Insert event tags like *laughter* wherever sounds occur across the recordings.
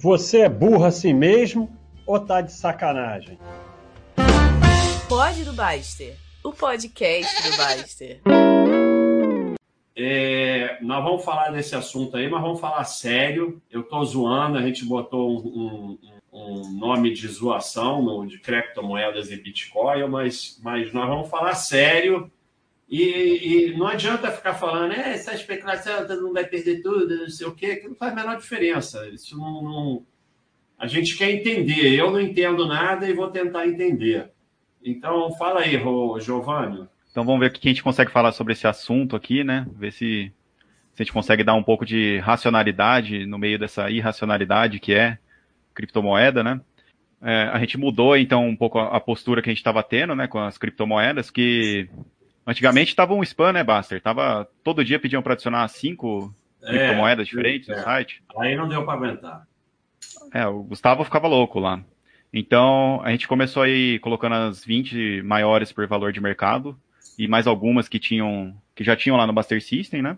Você é burro assim mesmo ou tá de sacanagem? Pode do Baster, o podcast do Baster. É, nós vamos falar desse assunto aí, mas vamos falar sério. Eu tô zoando, a gente botou um, um, um nome de zoação no, de criptomoedas e Bitcoin, mas, mas nós vamos falar sério. E, e, não adianta ficar falando, é, essa especulação todo mundo vai perder tudo, não sei o quê, que não faz a menor diferença. Isso não, não, A gente quer entender. Eu não entendo nada e vou tentar entender. Então, fala aí, Giovanni. Então vamos ver o que a gente consegue falar sobre esse assunto aqui, né? Ver se, se a gente consegue dar um pouco de racionalidade no meio dessa irracionalidade que é criptomoeda, né? É, a gente mudou então um pouco a, postura que a gente estava tendo, né, com as criptomoedas, que Antigamente tava um spam, né, Baster? Tava, todo dia pediam para adicionar cinco é, criptomoedas diferentes é. no site. Aí não deu para aguentar. É, o Gustavo ficava louco lá. Então, a gente começou aí colocando as 20 maiores por valor de mercado e mais algumas que tinham que já tinham lá no Buster System, né?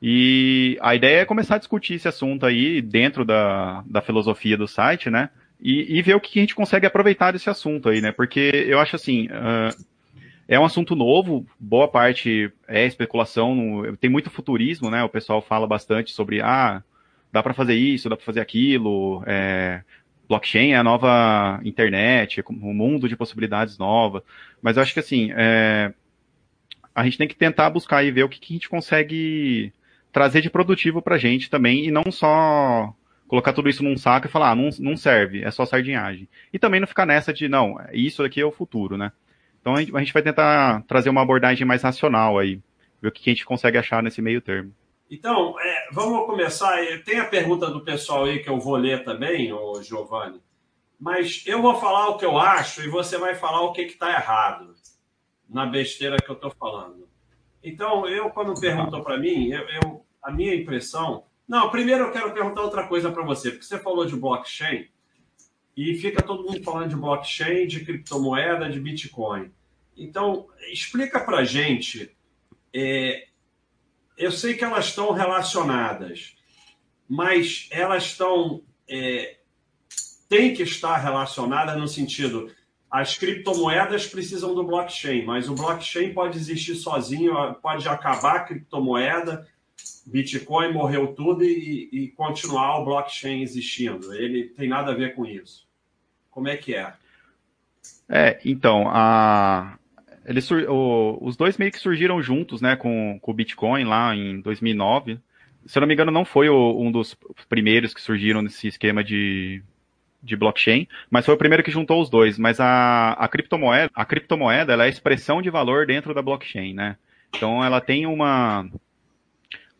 E a ideia é começar a discutir esse assunto aí dentro da, da filosofia do site, né? E, e ver o que a gente consegue aproveitar desse assunto aí, né? Porque eu acho assim, uh, é um assunto novo, boa parte é especulação, tem muito futurismo, né? O pessoal fala bastante sobre, ah, dá para fazer isso, dá para fazer aquilo, é, blockchain é a nova internet, um mundo de possibilidades nova. Mas eu acho que assim, é, a gente tem que tentar buscar e ver o que, que a gente consegue trazer de produtivo para a gente também, e não só colocar tudo isso num saco e falar, ah, não, não serve, é só sardinhagem. E também não ficar nessa de, não, isso aqui é o futuro, né? Então a gente, vai tentar trazer uma abordagem mais racional aí, ver o que a gente consegue achar nesse meio termo. Então, é, vamos começar. Tem a pergunta do pessoal aí que eu vou ler também, ô Giovanni. Mas eu vou falar o que eu acho e você vai falar o que está errado na besteira que eu estou falando. Então, eu, quando perguntou para mim, eu, eu, a minha impressão. Não, primeiro eu quero perguntar outra coisa para você, porque você falou de blockchain e fica todo mundo falando de blockchain, de criptomoeda, de Bitcoin. Então, explica para gente. É, eu sei que elas estão relacionadas, mas elas estão. É, tem que estar relacionadas no sentido. As criptomoedas precisam do blockchain, mas o blockchain pode existir sozinho, pode acabar a criptomoeda, Bitcoin morreu tudo e, e continuar o blockchain existindo. Ele tem nada a ver com isso. Como é que é? É, então, a, eles, o, os dois meio que surgiram juntos, né, com, com o Bitcoin lá em 2009. Se eu não me engano, não foi o, um dos primeiros que surgiram nesse esquema de, de blockchain, mas foi o primeiro que juntou os dois. Mas a, a criptomoeda, a criptomoeda, ela é a expressão de valor dentro da blockchain, né? Então ela tem uma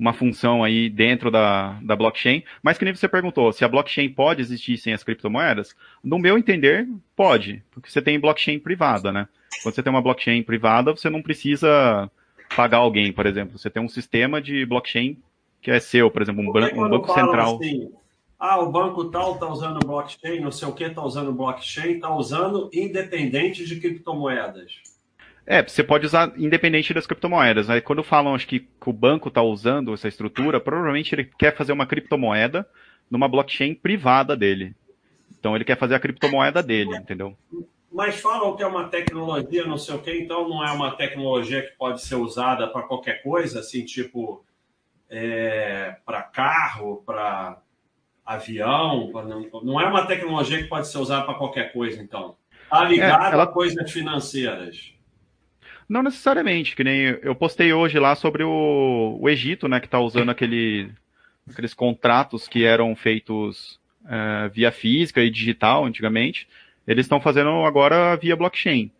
uma função aí dentro da, da blockchain, mas que nem você perguntou, se a blockchain pode existir sem as criptomoedas, no meu entender, pode, porque você tem blockchain privada, né? Quando você tem uma blockchain privada, você não precisa pagar alguém, por exemplo. Você tem um sistema de blockchain que é seu, por exemplo, um, um banco central. Assim, ah, o banco tal está usando blockchain, não sei o que está usando blockchain, está usando independente de criptomoedas. É, você pode usar independente das criptomoedas. Aí quando falam acho que, que o banco está usando essa estrutura, provavelmente ele quer fazer uma criptomoeda numa blockchain privada dele. Então ele quer fazer a criptomoeda dele, entendeu? Mas falam que é uma tecnologia, não sei o quê, então não é uma tecnologia que pode ser usada para qualquer coisa, assim, tipo é, para carro, para avião. Pra, não, não, é uma tecnologia que pode ser usada para qualquer coisa, então. Está ligado é, ela... a coisas financeiras. Não necessariamente, que nem eu postei hoje lá sobre o, o Egito, né, que está usando aquele, aqueles contratos que eram feitos é, via física e digital antigamente, eles estão fazendo agora via blockchain.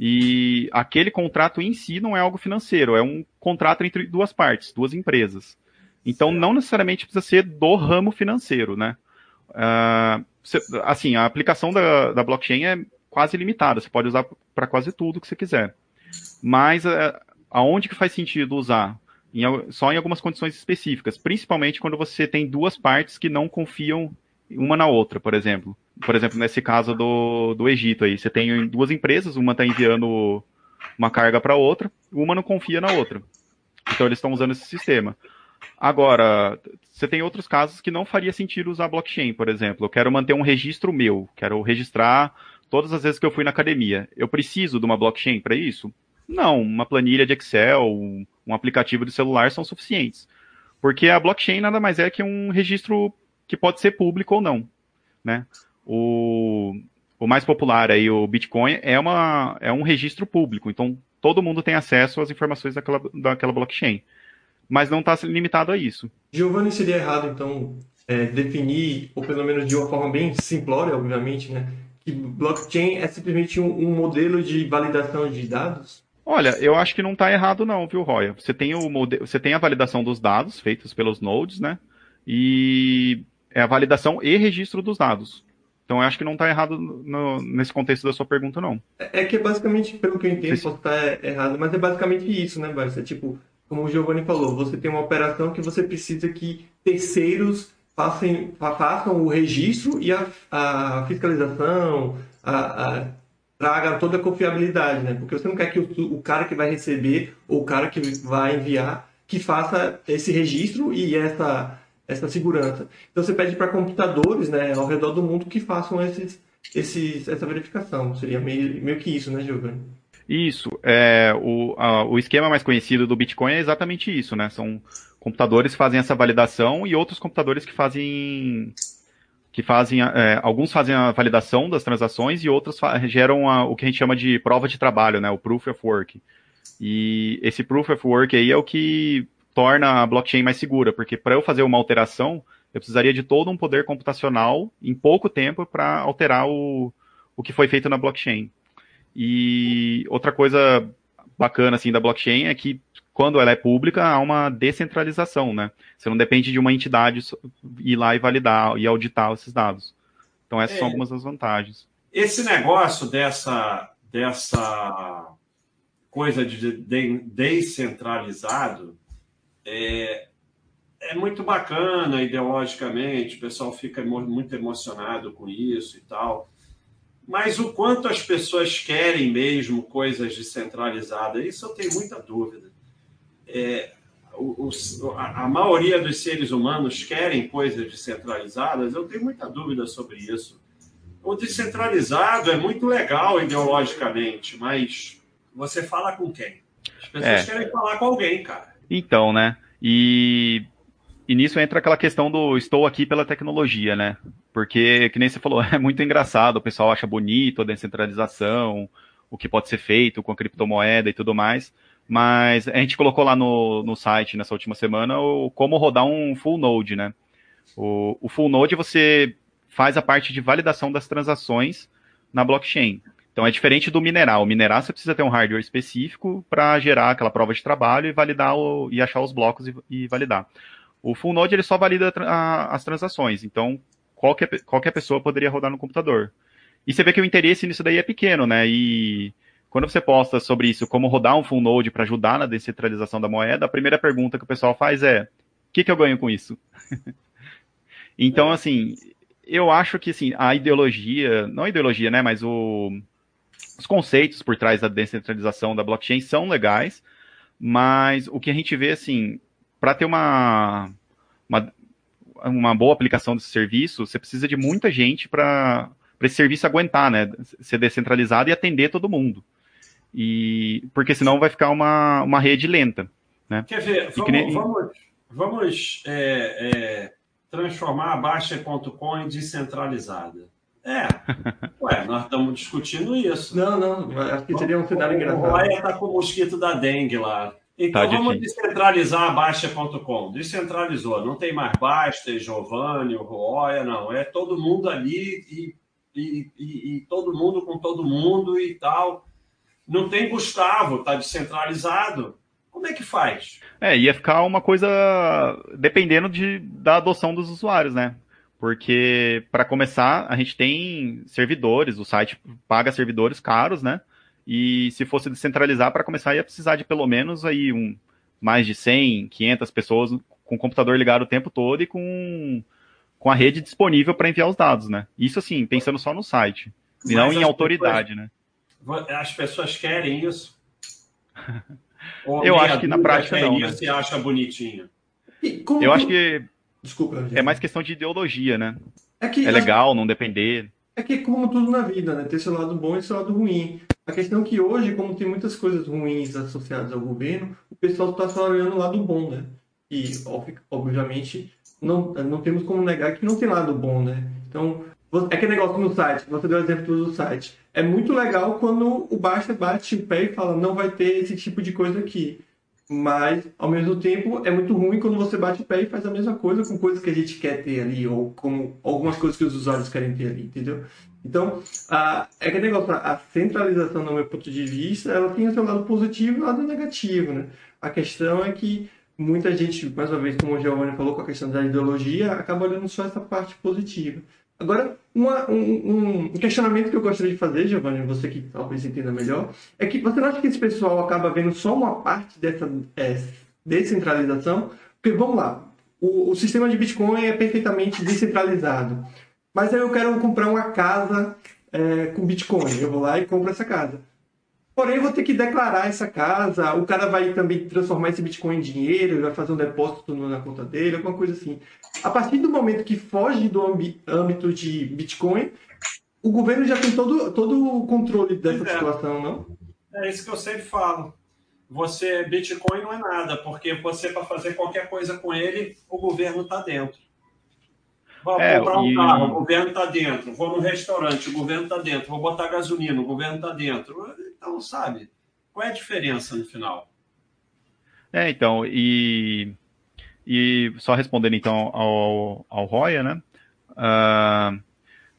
E aquele contrato em si não é algo financeiro, é um contrato entre duas partes, duas empresas. Então não necessariamente precisa ser do ramo financeiro, né? Uh, assim, a aplicação da, da blockchain é quase limitada, você pode usar para quase tudo que você quiser. Mas uh, aonde que faz sentido usar? Em, só em algumas condições específicas, principalmente quando você tem duas partes que não confiam uma na outra, por exemplo. Por exemplo, nesse caso do, do Egito aí, você tem duas empresas, uma está enviando uma carga para outra, uma não confia na outra. Então eles estão usando esse sistema. Agora, você tem outros casos que não faria sentido usar blockchain, por exemplo. Eu quero manter um registro meu, quero registrar todas as vezes que eu fui na academia. Eu preciso de uma blockchain para isso? Não, uma planilha de Excel, um aplicativo de celular são suficientes. Porque a blockchain nada mais é que um registro que pode ser público ou não. Né? O, o mais popular aí, o Bitcoin, é, uma, é um registro público. Então, todo mundo tem acesso às informações daquela, daquela blockchain. Mas não está limitado a isso. Giovanni, seria errado, então, é, definir, ou pelo menos de uma forma bem simplória, obviamente, né, que blockchain é simplesmente um, um modelo de validação de dados? Olha, eu acho que não está errado não, viu, Roya? Você tem o modelo, você tem a validação dos dados feitos pelos nodes, né? E é a validação e registro dos dados. Então eu acho que não está errado no, nesse contexto da sua pergunta, não. É, é que basicamente, pelo que eu entendo, posso estar errado, mas é basicamente isso, né, Barça? É tipo, como o Giovanni falou, você tem uma operação que você precisa que terceiros façam, façam o registro e a, a fiscalização, a, a, traga toda a confiabilidade, né? Porque você não quer que o, o cara que vai receber ou o cara que vai enviar que faça esse registro e essa, essa segurança. Então você pede para computadores né, ao redor do mundo que façam esses, esses, essa verificação. Seria meio, meio que isso, né, Giovanni? Isso. É, o, a, o esquema mais conhecido do Bitcoin é exatamente isso, né? São computadores que fazem essa validação e outros computadores que fazem que fazem é, alguns fazem a validação das transações e outros geram a, o que a gente chama de prova de trabalho, né? O proof of work. E esse proof of work aí é o que torna a blockchain mais segura, porque para eu fazer uma alteração, eu precisaria de todo um poder computacional em pouco tempo para alterar o, o que foi feito na blockchain. E outra coisa bacana assim da blockchain é que quando ela é pública, há uma descentralização, né? Você não depende de uma entidade ir lá e validar e auditar esses dados. Então essas é, são algumas das vantagens. Esse negócio dessa dessa coisa de, de descentralizado é, é muito bacana ideologicamente, o pessoal fica muito emocionado com isso e tal. Mas o quanto as pessoas querem mesmo coisas descentralizadas, isso eu tenho muita dúvida é, o, o, a, a, maioria dos seres humanos querem coisas descentralizadas, eu tenho muita dúvida sobre isso. O descentralizado é muito legal ideologicamente, mas você fala com quem? As pessoas é. querem falar com alguém, cara. Então, né? E, e nisso entra aquela questão do estou aqui pela tecnologia, né? Porque, que nem você falou, *laughs* é muito engraçado, o pessoal acha bonito a descentralização, o que pode ser feito com a criptomoeda e tudo mais. Mas a gente colocou lá no, no site nessa última semana o, como rodar um full node, né? O, o full node você faz a parte de validação das transações na blockchain. Então é diferente do mineral. O mineral você precisa ter um hardware específico para gerar aquela prova de trabalho e validar o, e achar os blocos e, e validar. O full node ele só valida a, as transações. Então qualquer, qualquer pessoa poderia rodar no computador. E você vê que o interesse nisso daí é pequeno, né? E quando você posta sobre isso, como rodar um full node para ajudar na descentralização da moeda, a primeira pergunta que o pessoal faz é: o que, que eu ganho com isso? *laughs* então, assim, eu acho que assim, a ideologia, não a ideologia, né, mas o, os conceitos por trás da descentralização da blockchain são legais, mas o que a gente vê, assim, para ter uma, uma, uma boa aplicação desse serviço, você precisa de muita gente para esse serviço aguentar, né, ser descentralizado e atender todo mundo. E, porque senão vai ficar uma, uma rede lenta. Né? Quer ver, vamos, nem... vamos, vamos é, é, transformar a Baixa.com em descentralizada. É, *laughs* ué, nós estamos discutindo isso. Não, não, acho que seria um cenário engraçado. O Roya está com o mosquito da dengue lá. Então tá vamos difícil. descentralizar a Baixa.com. Descentralizou, não tem mais Basta, Giovanni, o Roya, não. É todo mundo ali e, e, e, e todo mundo com todo mundo e tal. Não tem Gustavo, tá descentralizado. Como é que faz? É, ia ficar uma coisa dependendo de, da adoção dos usuários, né? Porque, para começar, a gente tem servidores, o site paga servidores caros, né? E se fosse descentralizar, para começar, ia precisar de pelo menos aí um, mais de 100, 500 pessoas com o computador ligado o tempo todo e com, com a rede disponível para enviar os dados, né? Isso, assim, pensando só no site, e não em autoridade, né? As pessoas querem isso? *laughs* Ou eu acho que na prática não. Né? Isso e acha bonitinho? Eu acho que Desculpa, é mais questão de ideologia, né? É, que, é legal não depender. É que como tudo na vida, né? Ter seu lado bom e seu lado ruim. A questão é que hoje, como tem muitas coisas ruins associadas ao governo, o pessoal está só olhando o lado bom, né? E, obviamente, não, não temos como negar que não tem lado bom, né? Então, é aquele negócio no site, você deu exemplo do site. É muito legal quando o Basta bate o pé e fala, não vai ter esse tipo de coisa aqui. Mas, ao mesmo tempo, é muito ruim quando você bate o pé e faz a mesma coisa com coisas que a gente quer ter ali, ou com algumas coisas que os usuários querem ter ali, entendeu? Então, a, é que negócio, a centralização, no meu ponto de vista, ela tem o seu lado positivo e o lado negativo, né? A questão é que muita gente, mais uma vez, como o Giovanni falou, com a questão da ideologia, acaba olhando só essa parte positiva. Agora, uma, um, um, questionamento que eu gostaria de fazer, Giovanni, você que talvez entenda melhor, é que você não acha que esse pessoal acaba vendo só uma parte dessa é, descentralização? Porque, vamos lá, o, o, sistema de Bitcoin é perfeitamente descentralizado, mas aí eu quero comprar uma casa é, com Bitcoin, eu vou lá e compro essa casa. Porém, eu vou ter que declarar essa casa, o cara vai também transformar esse Bitcoin em dinheiro, vai fazer um depósito na conta dele, alguma coisa assim. A partir do momento que foge do âmbito de Bitcoin, o governo já tem todo, todo o controle dessa é. situação, não? É isso que eu sempre falo. Você, Bitcoin não é nada, porque você, para fazer qualquer coisa com ele, o governo está dentro. Vou é, comprar um e... carro, o governo está dentro. Vou no restaurante, o governo está dentro. Vou botar gasolina, o governo está dentro. Então, sabe, qual é a diferença no final? É, então, e, e só respondendo então ao, ao Roya, né? Uh,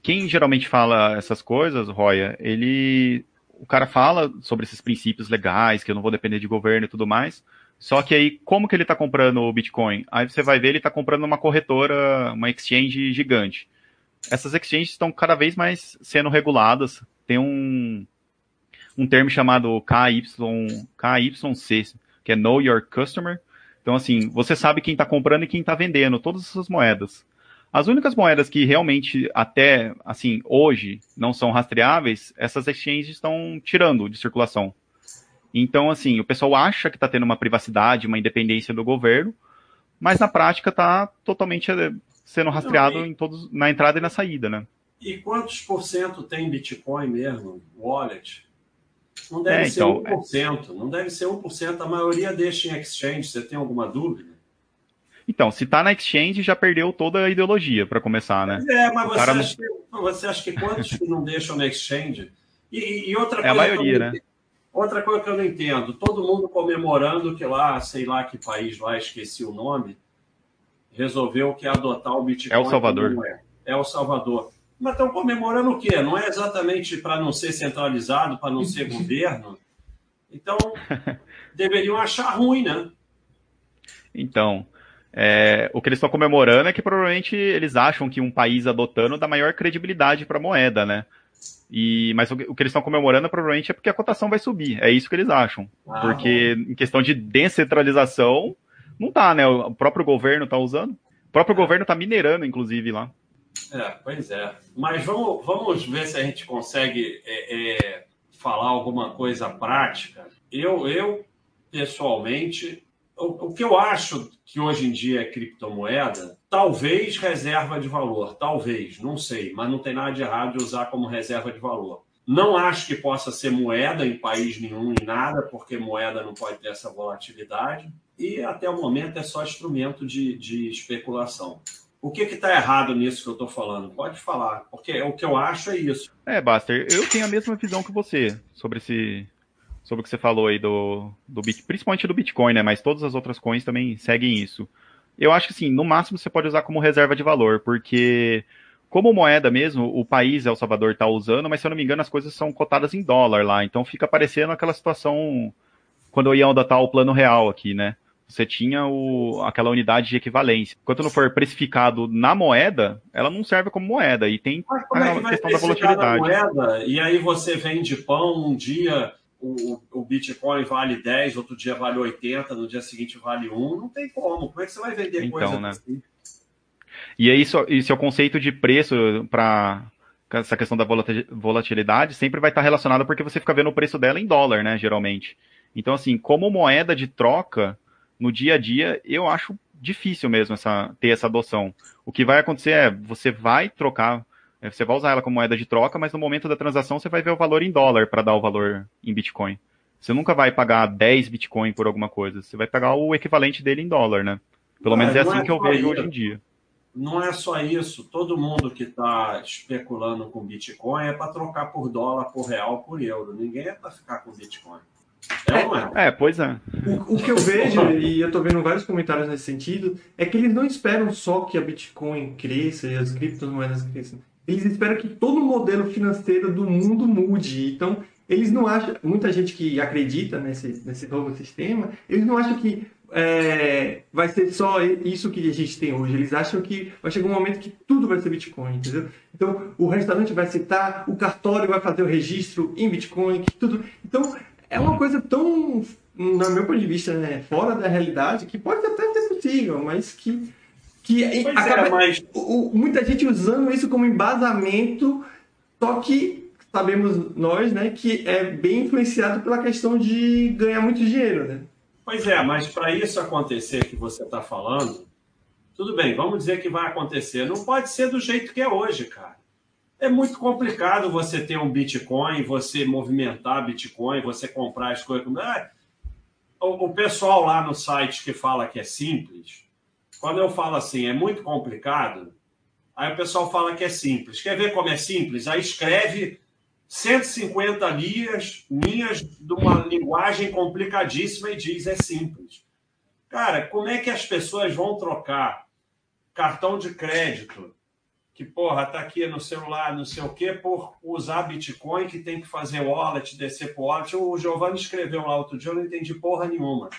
quem geralmente fala essas coisas, Roya, ele. O cara fala sobre esses princípios legais, que eu não vou depender de governo e tudo mais, só que aí, como que ele está comprando o Bitcoin? Aí você vai ver, ele está comprando uma corretora, uma exchange gigante. Essas exchanges estão cada vez mais sendo reguladas. Tem um, um termo chamado KY, KYC, que é Know Your Customer. Então, assim, você sabe quem está comprando e quem está vendendo todas essas moedas. As únicas moedas que realmente, até, assim, hoje, não são rastreáveis, essas exchanges estão tirando de circulação. Então, assim, o pessoal acha que está tendo uma privacidade, uma independência do governo, mas na prática está totalmente eh, sendo rastreado Não, e... em todos, na entrada e na saída, né? E quantos por cento tem Bitcoin mesmo, wallet? Não deve é, ser então, 1%, é... não deve ser 1%, a maioria deixa em exchange, você tem alguma dúvida? Então, se está na exchange, já perdeu toda a ideologia, para começar, né? É, mas você, acha que, você, acha que, quantos que não deixam na exchange? E, e outra coisa. É a maioria, né? Outra coisa que eu não entendo, todo mundo comemorando que lá, sei lá que país lá, esqueci o nome, resolveu que adotar o Bitcoin. É o Salvador. É. é o Salvador. Mas estão comemorando o quê? Não é exatamente para não ser centralizado, para não ser *laughs* governo? Então, deveriam achar ruim, né? Então, é, o que eles estão comemorando é que provavelmente eles acham que um país adotando dá maior credibilidade para a moeda, né? E, mas o, o que eles estão comemorando provavelmente é porque a cotação vai subir. É isso que eles acham. Ah, porque bom. em questão de descentralização, não tá, né? O próprio governo tá usando. O próprio é. governo tá minerando, inclusive, lá. É, pois é. Mas vamos, vamos ver se a gente consegue é, é, falar alguma coisa prática. Eu, eu pessoalmente, o, o que eu acho que hoje em dia é criptomoeda, talvez reserva de valor, talvez, não sei, mas não tem nada de errado de usar como reserva de valor. Não acho que possa ser moeda em país nenhum, em nada, porque moeda não pode ter essa volatilidade. E até o momento é só instrumento de, de especulação. O que está errado nisso que eu estou falando? Pode falar, porque o que eu acho é isso. É, Baster, eu tenho a mesma visão que você sobre esse, sobre o que você falou aí do, do Bitcoin, principalmente do Bitcoin, né? Mas todas as outras coins também seguem isso. Eu acho que sim, no máximo você pode usar como reserva de valor, porque como moeda mesmo, o país El Salvador está usando, mas se eu não me engano as coisas são cotadas em dólar lá, então fica parecendo aquela situação quando eu ia adotar o plano real aqui, né? Você tinha o, aquela unidade de equivalência. Enquanto não for precificado na moeda, ela não serve como moeda. E tem a questão da volatilidade. Moeda, e aí você vende pão um dia o, o Bitcoin vale 10, outro dia vale 80, no dia seguinte vale 1, não tem como. Como é que você vai vender então, coisa né? assim? E aí, isso, isso é o conceito de preço para essa questão da volatilidade, sempre vai estar relacionado porque você fica vendo o preço dela em dólar, né, geralmente. Então, assim, como moeda de troca, no dia a dia, eu acho difícil mesmo essa, ter essa adoção. O que vai acontecer é, você vai trocar, é, você vai usar ela como moeda de troca, mas no momento da transação você vai ver o valor em dólar para dar o valor em Bitcoin. Você nunca vai pagar 10 Bitcoin por alguma coisa, você vai pagar o equivalente dele em dólar, né? Pelo menos é assim é que eu vejo hoje em dia. Não é só isso. Todo mundo que está especulando com Bitcoin é para trocar por dólar, por real, por euro. Ninguém é para ficar com Bitcoin. É, é? é pois é. O, o, que eu vejo, e eu estou vendo vários comentários nesse sentido, é que eles não esperam só que a Bitcoin cresça e as criptomoedas cresçam. Eles esperam que todo o modelo financeiro do mundo mude. Então, eles não acham, muita gente que acredita nesse, nesse novo sistema, eles não acham que é, vai ser só isso que a gente tem hoje. Eles acham que vai chegar um momento que tudo vai ser Bitcoin, entendeu? Então, o restaurante vai citar, o cartório vai fazer o registro em Bitcoin, tudo. Então, é uma coisa tão, no meu ponto de vista, né, fora da realidade, que pode até ser possível, mas que, que acaba, é, mas... o, muita gente usando isso como embasamento, só que sabemos nós, né, que é bem influenciado pela questão de ganhar muito dinheiro, né? Pois é, mas para isso acontecer que você está falando, tudo bem, vamos dizer que vai acontecer. Não pode ser do jeito que é hoje, cara. É muito complicado você ter um Bitcoin, você movimentar Bitcoin, você comprar as coisas. É, o pessoal lá no site que fala que é simples, quando eu falo assim, é muito complicado, aí o pessoal fala que é simples. Quer ver como é simples? Aí escreve 150 linhas, linhas de uma linguagem complicadíssima e diz é simples. Cara, como é que as pessoas vão trocar cartão de crédito que, porra, tá aqui no celular, não sei o quê, por usar Bitcoin, que tem que fazer wallet, descer pro wallet. O Giovanni escreveu lá outro dia, eu não entendi porra nenhuma.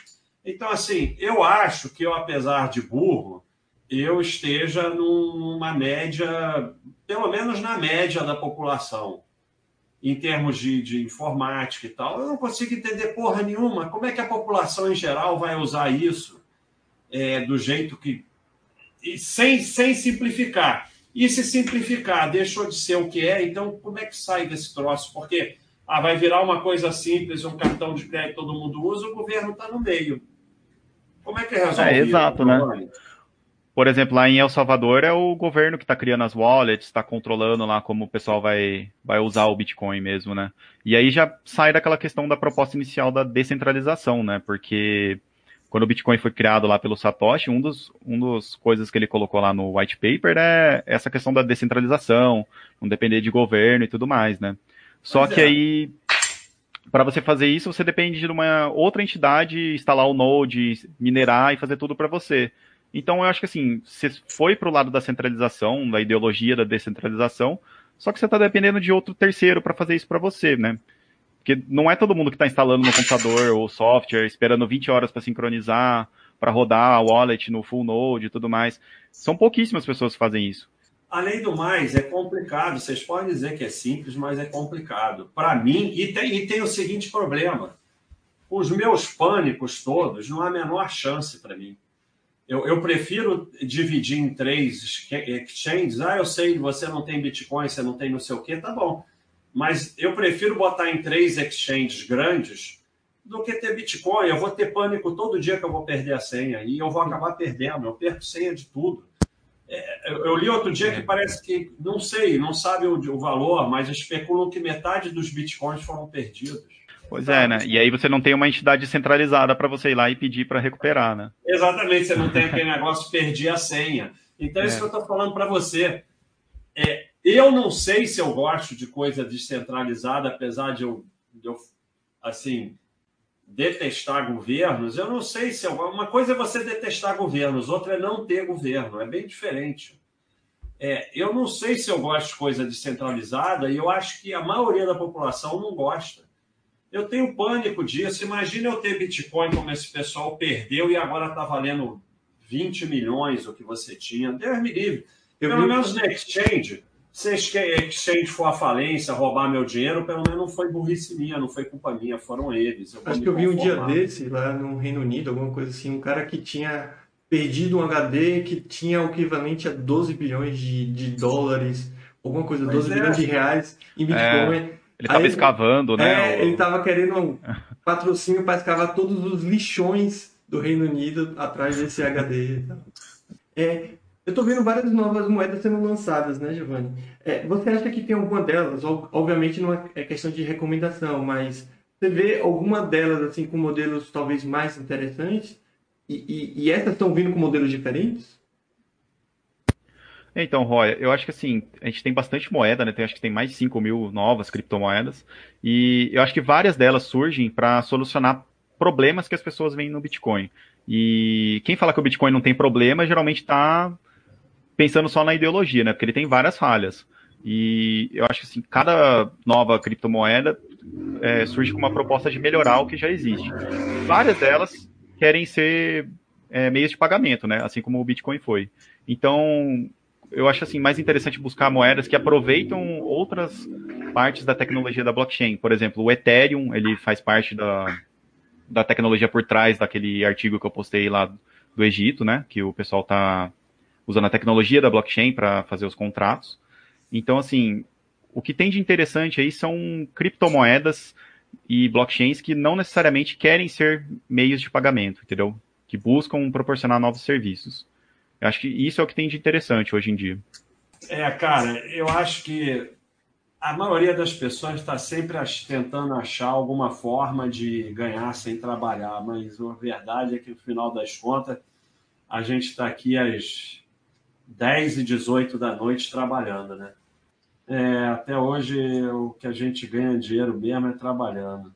Então, assim, eu acho que eu, apesar de burro, eu esteja numa média, pelo menos na média da população, em termos de, de informática e tal. Eu não consigo entender porra nenhuma. Como é que a população em geral vai usar isso é, do jeito que. E sem, sem simplificar. E se simplificar, deixou de ser o que é, então como é que sai desse troço? Porque ah, vai virar uma coisa simples, um cartão de crédito todo mundo usa, o governo está no meio. Como é que resolve é, exato, né? Por exemplo, lá em El Salvador é o governo que está criando as wallets, está controlando lá como o pessoal vai, vai usar o Bitcoin mesmo, né? E aí já sai daquela questão da proposta inicial da descentralização, né? Porque quando o Bitcoin foi criado lá pelo Satoshi, um dos, um dos coisas que ele colocou lá no white paper é essa questão da descentralização, não depender de governo e tudo mais, né? Só que é. aí, para você fazer isso, você depende de uma outra entidade instalar o Node, minerar e fazer tudo para você. Então, eu acho que assim, você foi para o lado da centralização, da ideologia da descentralização, só que você está dependendo de outro terceiro para fazer isso para você, né? Porque não é todo mundo que está instalando no computador ou software, esperando 20 horas para sincronizar, para rodar a wallet no full node e tudo mais. São pouquíssimas pessoas que fazem isso. Além do mais, é complicado. Vocês podem dizer que é simples, mas é complicado. Para mim, e tem, e tem o seguinte problema: os meus pânicos todos não há a menor chance para mim. Eu, eu, prefiro dividir em três exchanges. Ah, eu sei, você não tem Bitcoin, você não tem não sei o quê, tá bom mas eu prefiro botar em três exchanges grandes do que ter Bitcoin. Eu vou ter pânico todo dia que eu vou perder a senha e eu vou acabar perdendo. Eu perco senha de tudo. É, eu li outro dia que parece que, não sei, não sabe o, o valor, mas especulam que metade dos bitcoins foram perdidos. Pois é, né? E aí você não tem uma entidade centralizada para você ir lá e pedir para recuperar, né? Exatamente, você não tem aquele negócio de perder a senha. Então, é isso que eu estou falando para você. É, eu não sei se eu gosto de coisa descentralizada, apesar de eu, de eu assim, detestar governos. Eu não sei se eu... uma coisa é você detestar governos, outra é não ter governo. É bem diferente. É, eu não sei se eu gosto de coisa descentralizada e eu acho que a maioria da população não gosta. Eu tenho pânico disso. Imagina eu ter Bitcoin como esse pessoal perdeu e agora está valendo 20 milhões o que você tinha. Deus me livre. Pelo menos no exchange, se a Exchange for à falência, roubar meu dinheiro, pelo menos não foi burrice minha, não foi culpa minha, foram eles. Eu Acho que eu vi um dia desse, lá no Reino Unido, alguma coisa assim, um cara que tinha perdido um HD que tinha o equivalente a 12 bilhões de, de dólares, alguma coisa, 12 é. bilhões de reais em Bitcoin. É, ele estava escavando, né? É, ele estava querendo um *laughs* patrocínio para escavar todos os lixões do Reino Unido atrás desse HD. É, eu estou vendo várias novas moedas sendo lançadas, né, Giovanni? É, você acha que tem alguma delas? Obviamente não é questão de recomendação, mas você vê alguma delas assim com modelos talvez mais interessantes? E, e, e essas estão vindo com modelos diferentes? Então, Roy, eu acho que assim, a gente tem bastante moeda, né? Tem, acho que tem mais de 5 mil novas criptomoedas. E eu acho que várias delas surgem para solucionar problemas que as pessoas veem no Bitcoin. E quem fala que o Bitcoin não tem problema, geralmente está pensando só na ideologia, né? Porque ele tem várias falhas. E eu acho que assim, cada nova criptomoeda é, surge com uma proposta de melhorar o que já existe. Várias delas querem ser é, meios de pagamento, né? Assim como o Bitcoin foi. Então, eu acho assim mais interessante buscar moedas que aproveitam outras partes da tecnologia da blockchain. Por exemplo, o Ethereum, ele faz parte da, da tecnologia por trás daquele artigo que eu postei lá do Egito, né? Que o pessoal está usando a tecnologia da blockchain para fazer os contratos. Então, assim, o que tem de interessante aí são criptomoedas e blockchains que não necessariamente querem ser meios de pagamento, entendeu? Que buscam proporcionar novos serviços. Eu acho que isso é o que tem de interessante hoje em dia. É, cara, eu acho que a maioria das pessoas está sempre tentando achar alguma forma de ganhar sem trabalhar, mas a verdade é que no final das contas a gente está aqui às 10 e 18 da noite trabalhando, né? É, até hoje o que a gente ganha dinheiro mesmo é trabalhando.